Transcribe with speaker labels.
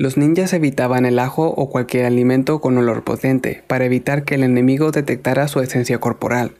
Speaker 1: Los ninjas evitaban el ajo o cualquier alimento con olor potente para evitar que el enemigo detectara su esencia corporal.